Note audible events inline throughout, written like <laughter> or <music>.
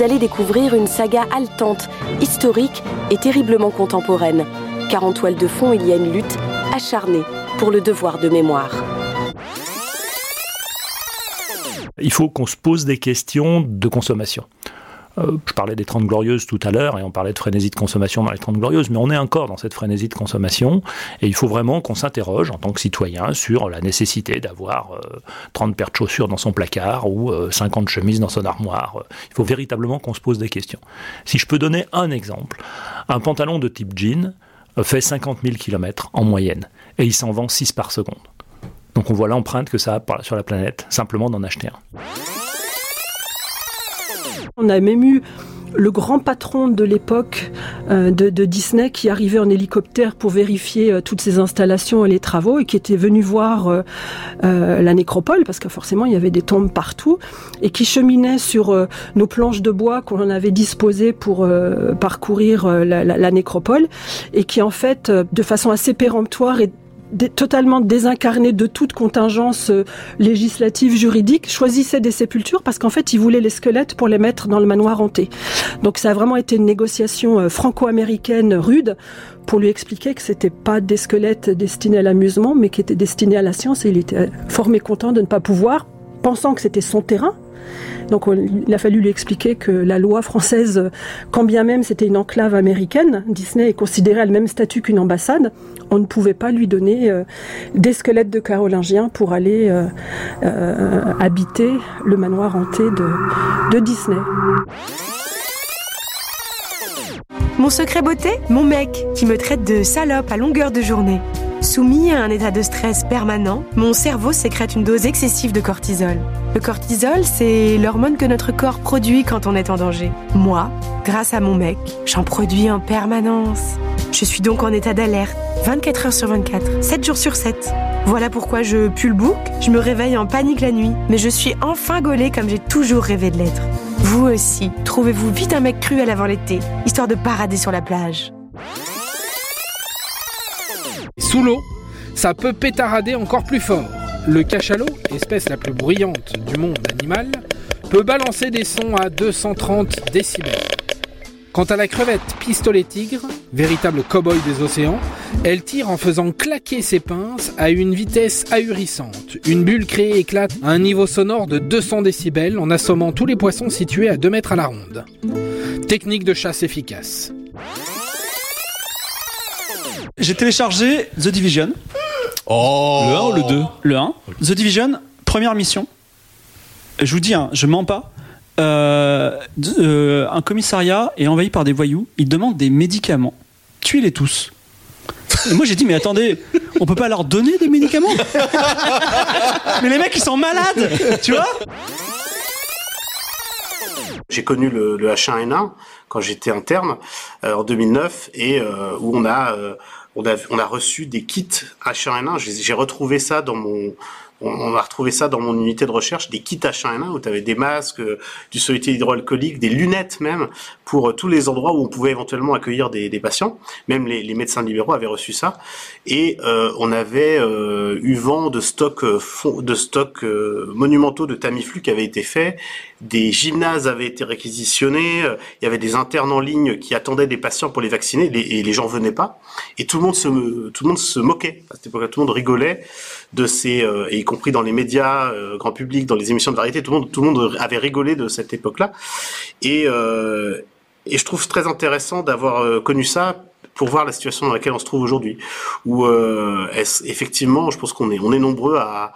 vous allez découvrir une saga haletante, historique et terriblement contemporaine. Car en toile de fond, il y a une lutte acharnée pour le devoir de mémoire. Il faut qu'on se pose des questions de consommation. Euh, je parlais des 30 glorieuses tout à l'heure et on parlait de frénésie de consommation dans les 30 glorieuses, mais on est encore dans cette frénésie de consommation et il faut vraiment qu'on s'interroge en tant que citoyen sur la nécessité d'avoir 30 euh, paires de chaussures dans son placard ou 50 euh, chemises dans son armoire. Il faut véritablement qu'on se pose des questions. Si je peux donner un exemple, un pantalon de type jean fait 50 000 km en moyenne et il s'en vend 6 par seconde. Donc on voit l'empreinte que ça a sur la planète simplement d'en acheter un. On a même eu le grand patron de l'époque euh, de, Disney qui arrivait en hélicoptère pour vérifier euh, toutes ces installations et les travaux et qui était venu voir euh, la nécropole parce que forcément il y avait des tombes partout et qui cheminait sur nos planches de bois qu'on avait disposées pour parcourir la, la, nécropole et qui en fait de façon assez péremptoire et totalement désincarné de toute contingence euh, législative, juridique, choisissait des sépultures parce qu'en fait, il voulait les squelettes pour les mettre dans le manoir hanté. Donc ça a vraiment été une négociation euh, franco-américaine rude pour lui expliquer que c'était pas des squelettes destinés à l'amusement, mais qui étaient destinés à la science. Et il était fort mécontent de ne pas pouvoir, pensant que c'était son terrain, donc il a fallu lui expliquer que la loi française, quand bien même c'était une enclave américaine, Disney est considéré à le même statut qu'une ambassade, on ne pouvait pas lui donner euh, des squelettes de carolingiens pour aller euh, euh, habiter le manoir hanté de Disney. Mon secret beauté? Mon mec qui me traite de salope à longueur de journée. Soumis à un état de stress permanent, mon cerveau sécrète une dose excessive de cortisol. Le cortisol, c'est l'hormone que notre corps produit quand on est en danger. Moi, grâce à mon mec, j'en produis en permanence. Je suis donc en état d'alerte, 24 heures sur 24, 7 jours sur 7. Voilà pourquoi je pue le bouc, je me réveille en panique la nuit, mais je suis enfin gaulée comme j'ai toujours rêvé de l'être. Vous aussi, trouvez-vous vite un mec cruel avant l'été, histoire de parader sur la plage. Sous l'eau, ça peut pétarader encore plus fort. Le cachalot, espèce la plus bruyante du monde animal, peut balancer des sons à 230 décibels. Quant à la crevette pistolet tigre, véritable cow-boy des océans, elle tire en faisant claquer ses pinces à une vitesse ahurissante. Une bulle créée éclate à un niveau sonore de 200 décibels en assommant tous les poissons situés à 2 mètres à la ronde. Technique de chasse efficace. J'ai téléchargé The Division. Oh Le 1 ou le 2 Le 1. The Division, première mission. Je vous dis, hein, je mens pas. Euh, euh, un commissariat est envahi par des voyous. Ils demandent des médicaments. Tuez-les tous. Et moi j'ai dit mais attendez, on peut pas leur donner des médicaments <laughs> Mais les mecs ils sont malades, tu vois J'ai connu le, H1N1 quand j'étais interne euh, en 2009 et où on a on a, on a reçu des kits H1N1. J'ai retrouvé ça dans mon, on, a retrouvé ça dans mon unité de recherche, des kits H1N1 où tu avais des masques, du solide hydroalcoolique, des lunettes même, pour tous les endroits où on pouvait éventuellement accueillir des, des patients. Même les, les, médecins libéraux avaient reçu ça. Et euh, on avait euh, eu vent de stocks euh, de stocks monumentaux de Tamiflu qui avaient été faits. Des gymnases avaient été réquisitionnés. Il y avait des internes en ligne qui attendaient des patients pour les vacciner et les gens venaient pas. Et tout le monde se, tout le monde se moquait. À cette époque-là, tout le monde rigolait de ces, euh, y compris dans les médias, euh, grand public, dans les émissions de variété, tout le monde, tout le monde avait rigolé de cette époque-là. Et, euh, et je trouve très intéressant d'avoir connu ça pour voir la situation dans laquelle on se trouve aujourd'hui. Où effectivement, je pense qu'on est, on est nombreux à,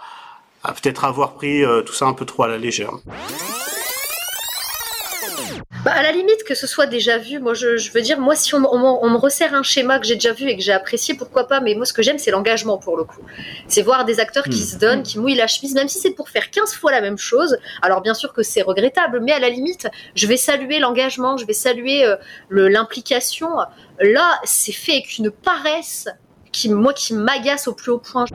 à peut-être avoir pris tout ça un peu trop à la légère. Bah, à la limite que ce soit déjà vu, moi je, veux dire, moi si on, me resserre un schéma que j'ai déjà vu et que j'ai apprécié, pourquoi pas, mais moi ce que j'aime c'est l'engagement pour le coup. C'est voir des acteurs qui hmm. se donnent, qui mouillent la chemise, même si c'est pour faire 15 fois la même chose. Alors bien sûr que c'est regrettable, mais à la limite, je vais saluer l'engagement, je vais saluer euh, l'implication. Là, c'est fait avec une paresse qui, moi, qui m'agace au plus haut point.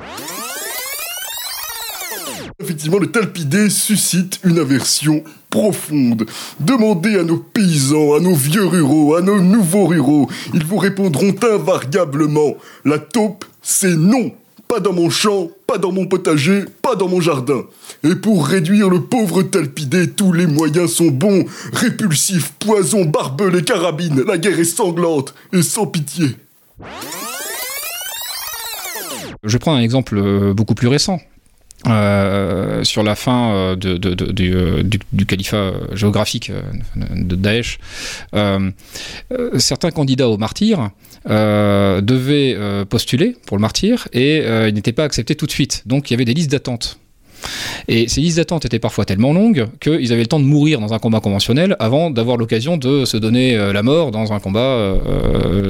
effectivement, le talpidé suscite une aversion profonde. Demandez à nos paysans, à nos vieux ruraux, à nos nouveaux ruraux. Ils vous répondront invariablement. La taupe, c'est non. Pas dans mon champ, pas dans mon potager, pas dans mon jardin. Et pour réduire le pauvre talpidé, tous les moyens sont bons. Répulsifs, poison, barbelés, et carabines. La guerre est sanglante et sans pitié. Je prends un exemple euh, beaucoup plus récent. Euh, sur la fin euh, de, de, de, du, euh, du, califat géographique de Daesh, euh, certains candidats au martyr devaient postuler pour le martyr et ils n'étaient pas acceptés tout de suite. Donc il y avait des listes d'attente. Et ces listes d'attente étaient parfois tellement longues qu'ils avaient le temps de mourir dans un combat conventionnel avant d'avoir l'occasion de se donner la mort dans un combat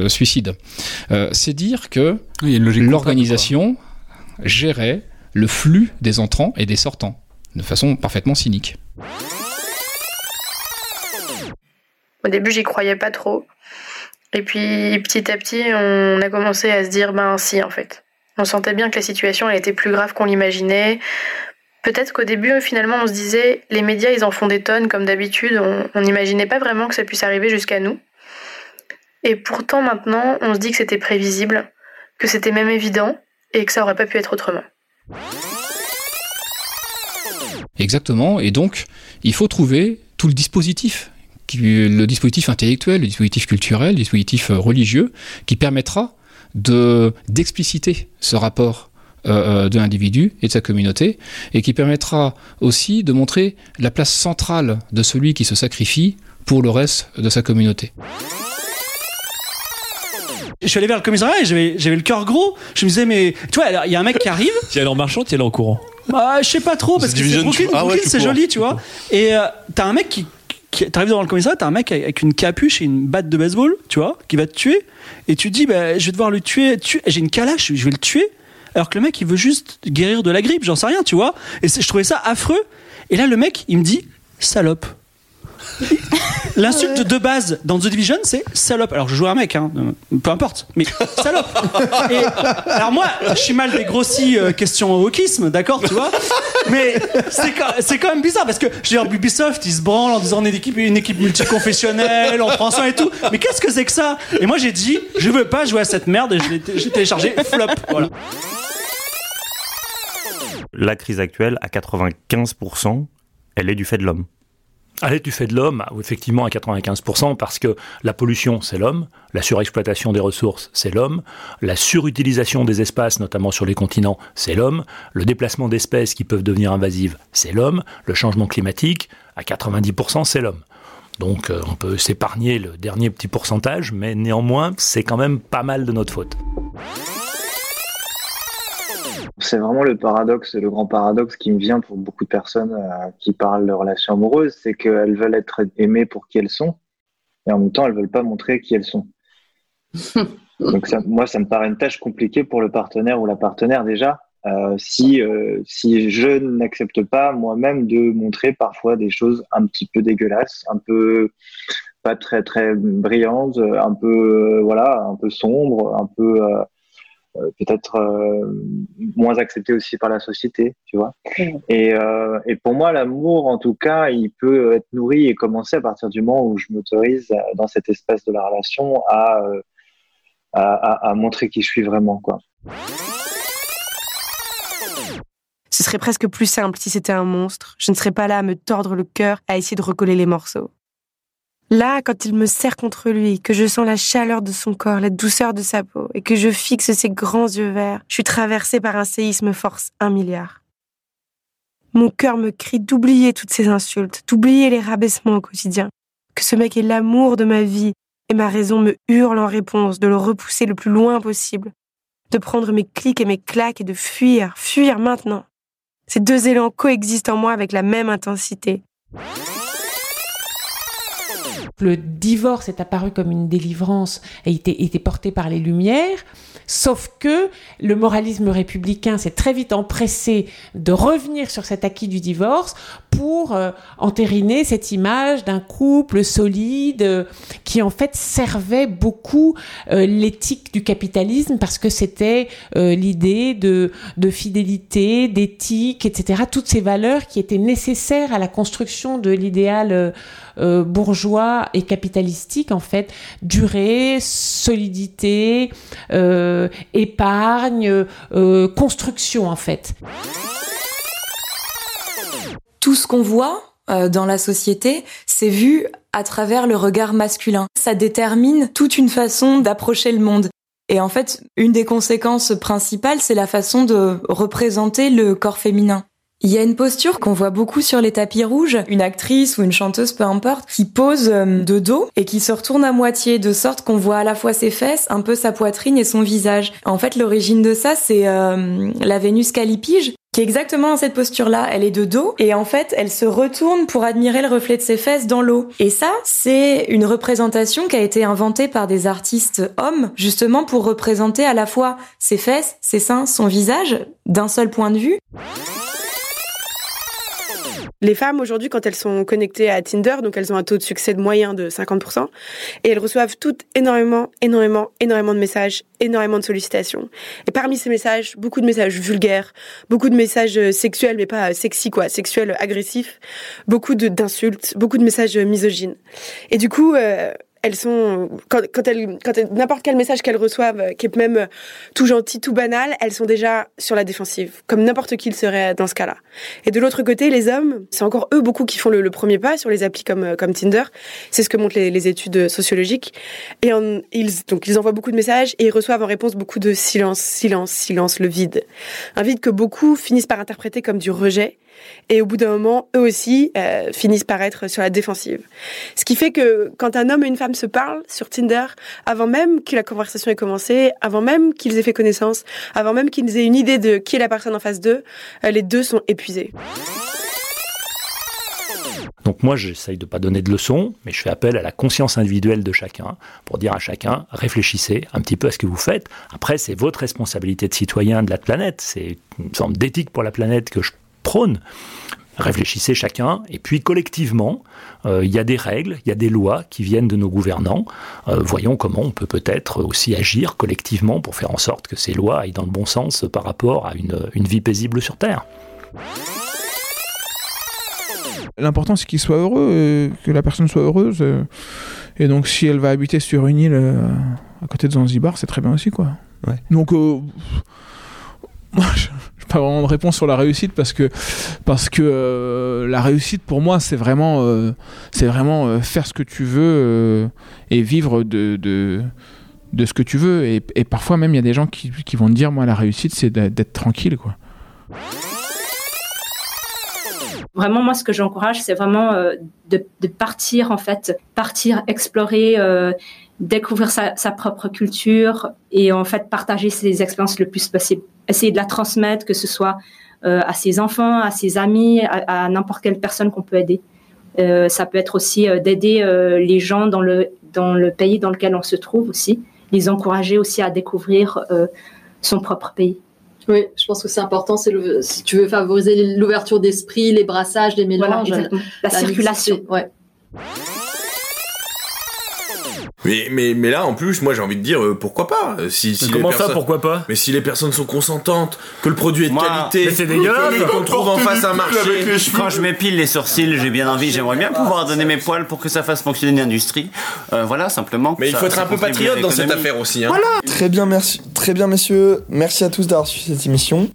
euh, suicide. Euh, C'est dire que l'organisation gérait le flux des entrants et des sortants, de façon parfaitement cynique. Au début, j'y croyais pas trop. Et puis, petit à petit, on a commencé à se dire, ben si, en fait. On sentait bien que la situation elle était plus grave qu'on l'imaginait. Peut-être qu'au début, finalement, on se disait, les médias, ils en font des tonnes comme d'habitude. On n'imaginait pas vraiment que ça puisse arriver jusqu'à nous. Et pourtant, maintenant, on se dit que c'était prévisible, que c'était même évident, et que ça aurait pas pu être autrement. Exactement, et donc il faut trouver tout le dispositif, le dispositif intellectuel, le dispositif culturel, le dispositif religieux, qui permettra de d'expliciter ce rapport euh, de l'individu et de sa communauté, et qui permettra aussi de montrer la place centrale de celui qui se sacrifie pour le reste de sa communauté. Je suis allé vers le commissariat et j'avais, j'avais le cœur gros. Je me disais, mais tu vois, il y a un mec qui arrive. Tu es allé en marchant, tu es allé en courant Bah, je sais pas trop, parce que c'est Brooklyn, ah ouais, Brooklyn, tu c'est cours. joli, tu vois. Et euh, t'as un mec qui. qui T'arrives devant le commissariat, t'as un mec avec une capuche et une batte de baseball, tu vois, qui va te tuer. Et tu te dis, bah, je vais devoir le tuer. tuer. J'ai une calache, je vais le tuer. Alors que le mec, il veut juste guérir de la grippe, j'en sais rien, tu vois. Et c'est- je trouvais ça affreux. Et là, le mec, il me dit, salope. <laughs> L'insulte de base dans The Division, c'est salope. Alors je joue un mec, hein, euh, peu importe, mais salope. <laughs> Et, alors moi, je suis mal dégrossi euh, question wokisme, d'accord, tu vois. Mais c'est quand, c'est quand même bizarre parce que je veux dire, Ubisoft, ils se branlent en disant on est une équipe, une équipe multiconfessionnelle, on prend soin et tout. Mais qu'est-ce que c'est que ça? Et moi j'ai dit, je veux pas jouer à cette merde et je l'ai- j'ai téléchargé flop. Voilà. La crise actuelle, à 95%, elle est du fait de l'homme. Elle est du fait de l'homme, effectivement à 95%, parce que la pollution, c'est l'homme, la surexploitation des ressources, c'est l'homme, la surutilisation des espaces, notamment sur les continents, c'est l'homme, le déplacement d'espèces qui peuvent devenir invasives, c'est l'homme, le changement climatique, à 90%, c'est l'homme. Donc euh, on peut s'épargner le dernier petit pourcentage, mais néanmoins, c'est quand même pas mal de notre faute. C'est vraiment le paradoxe, le grand paradoxe qui me vient pour beaucoup de personnes euh, qui parlent de relations amoureuses, c'est qu'elles veulent être aimées pour qui elles sont, et en même temps, elles veulent pas montrer qui elles sont. <laughs> Donc ça, moi, ça me paraît une tâche compliquée pour le partenaire ou la partenaire déjà. Euh, si euh, si je n'accepte pas moi-même de montrer parfois des choses un petit peu dégueulasses, un peu pas très très brillantes, un peu voilà, un peu sombres, un peu peut-être euh, moins accepté aussi par la société, tu vois. Et, euh, et pour moi, l'amour, en tout cas, il peut être nourri et commencer à partir du moment où je m'autorise euh, dans cet espace de la relation à, euh, à, à, à montrer qui je suis vraiment, quoi. Ce serait presque plus simple si c'était un monstre. Je ne serais pas là à me tordre le cœur, à essayer de recoller les morceaux. Là, quand il me serre contre lui, que je sens la chaleur de son corps, la douceur de sa peau, et que je fixe ses grands yeux verts, je suis traversée par un séisme force un milliard. Mon cœur me crie d'oublier toutes ces insultes, d'oublier les rabaissements au quotidien, que ce mec est l'amour de ma vie, et ma raison me hurle en réponse de le repousser le plus loin possible, de prendre mes clics et mes claques et de fuir, fuir maintenant. Ces deux élans coexistent en moi avec la même intensité. Le divorce est apparu comme une délivrance et était, porté par les Lumières. Sauf que le moralisme républicain s'est très vite empressé de revenir sur cet acquis du divorce pour euh, entériner cette image d'un couple solide euh, qui en fait servait beaucoup euh, l'éthique du capitalisme parce que c'était l'idée de fidélité, d'éthique, etc. Toutes ces valeurs qui étaient nécessaires à la construction de l'idéal euh, bourgeois et capitalistique en fait, durée, solidité, euh, épargne, euh, construction en fait. Tout ce qu'on voit dans la société, c'est vu à travers le regard masculin. Ça détermine toute une façon d'approcher le monde. Et en fait, une des conséquences principales, c'est la façon de représenter le corps féminin. Il y a une posture qu'on voit beaucoup sur les tapis rouges, une actrice ou une chanteuse, peu importe, qui pose euh, de dos et qui se retourne à moitié, de sorte qu'on voit à la fois ses fesses, un peu sa poitrine et son visage. En fait, l'origine de ça, c'est euh, la Vénus calipige, qui est exactement dans cette posture-là. Elle est de dos et en fait, elle se retourne pour admirer le reflet de ses fesses dans l'eau. Et ça, c'est une représentation qui a été inventée par des artistes hommes, justement pour représenter à la fois ses fesses, ses seins, son visage, d'un seul point de vue. Les femmes aujourd'hui, quand elles sont connectées à Tinder, donc elles ont un taux de succès de moyen de 50%, et elles reçoivent toutes énormément, énormément, énormément de messages, énormément de sollicitations. Et parmi ces messages, beaucoup de messages vulgaires, beaucoup de messages euh, sexuels, mais pas euh, sexy quoi, sexuels agressifs, beaucoup d'insultes, beaucoup de messages misogynes. Et du coup, euh, elles sont quand, elles quand n'importe quel message qu'elles reçoivent qui est même tout gentil tout banal elles sont déjà sur la défensive comme n'importe qui le serait dans ce cas-là. Et de l'autre côté les hommes c'est encore eux beaucoup qui font le, premier pas sur les applis comme comme Tinder. C'est ce que montrent les, études sociologiques. Et ils donc ils envoient beaucoup de messages et ils reçoivent en réponse beaucoup de silence silence silence le vide. Un vide que beaucoup finissent par interpréter comme du rejet et au bout d'un moment, eux aussi euh, finissent par être sur la défensive. Ce qui fait que quand un homme et une femme se parlent sur Tinder, avant même que la conversation ait commencé, avant même qu'ils aient fait connaissance, avant même qu'ils aient une idée de qui est la personne en face d'eux, euh, les deux sont épuisés. Donc moi, j'essaye de pas donner de leçons, mais je fais appel à la conscience individuelle de chacun pour dire à chacun, réfléchissez un petit peu à ce que vous faites. Après, c'est votre responsabilité de citoyen de la planète. C'est une forme d'éthique pour la planète que je prône. Réfléchissez chacun, et puis collectivement, euh, il y a des règles, il y a des lois qui viennent de nos gouvernants. Euh, voyons comment on peut peut-être aussi agir collectivement pour faire en sorte que ces lois aillent dans le bon sens par rapport à une, une vie paisible sur Terre. L'important c'est qu'il soit heureux, euh, que la personne soit heureuse. et donc si elle va habiter sur une île à côté de Zanzibar, c'est très bien aussi quoi. Ouais. Donc moi je, pas vraiment de réponse sur la réussite parce que parce que euh, la réussite pour moi c'est vraiment euh, c'est vraiment euh, faire ce que tu veux et vivre de, de, de ce que tu veux et, parfois même il y a des gens qui, qui, vont te dire moi la réussite c'est d'être tranquille quoi. Vraiment, moi, ce que j'encourage, c'est vraiment de, de, partir, en fait, partir, explorer, découvrir sa, sa, propre culture et, en fait, partager ses expériences le plus possible essayer de la transmettre, que ce soit euh, à ses enfants, à ses amis, à, n'importe quelle personne qu'on peut aider. Euh, ça peut être aussi euh, d'aider les gens dans le, dans le pays dans lequel on se trouve aussi, les encourager aussi à découvrir son propre pays. Oui, je pense que c'est important. C'est si tu veux favoriser l'ouverture d'esprit, les brassages, les mélanges, la, la, circulation. Ouais. Mais, mais, mais là, en plus, moi j'ai envie de dire euh, pourquoi pas. Euh, si, si comment ça, pourquoi pas Mais si les personnes sont consentantes, que le produit est de qualité, mais c'est dégueulasse. qu'on trouve en face un marché. Quand je m'épile les sourcils, j'ai bien envie, j'aimerais bien pouvoir donner mes poils pour que ça fasse fonctionner une industrie. Euh, voilà, simplement. Mais il faut être un peu patriote dans cette affaire aussi. Hein. Voilà. Très bien, merci, très bien, messieurs. Merci à tous d'avoir suivi cette émission.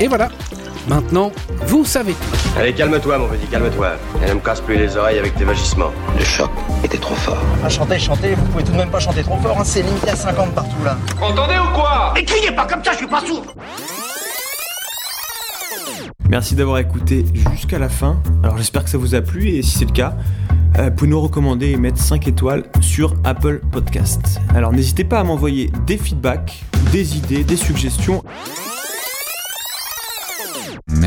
Et voilà, Maintenant, vous savez Allez, calme-toi, mon petit, calme-toi. Et ne me casse plus les oreilles avec tes vagissements. Le choc était trop fort. Ah, chantez, chantez, vous pouvez tout de même pas chanter trop fort, hein. c'est limité à 50 partout là. Vous entendez ou quoi? Et criez pas comme ça, je suis pas sourd Merci d'avoir écouté jusqu'à la fin. Alors j'espère que ça vous a plu et si c'est le cas, euh, vous pouvez nous recommander et mettre 5 étoiles sur Apple Podcast. Alors n'hésitez pas à m'envoyer des feedbacks, des idées, des suggestions.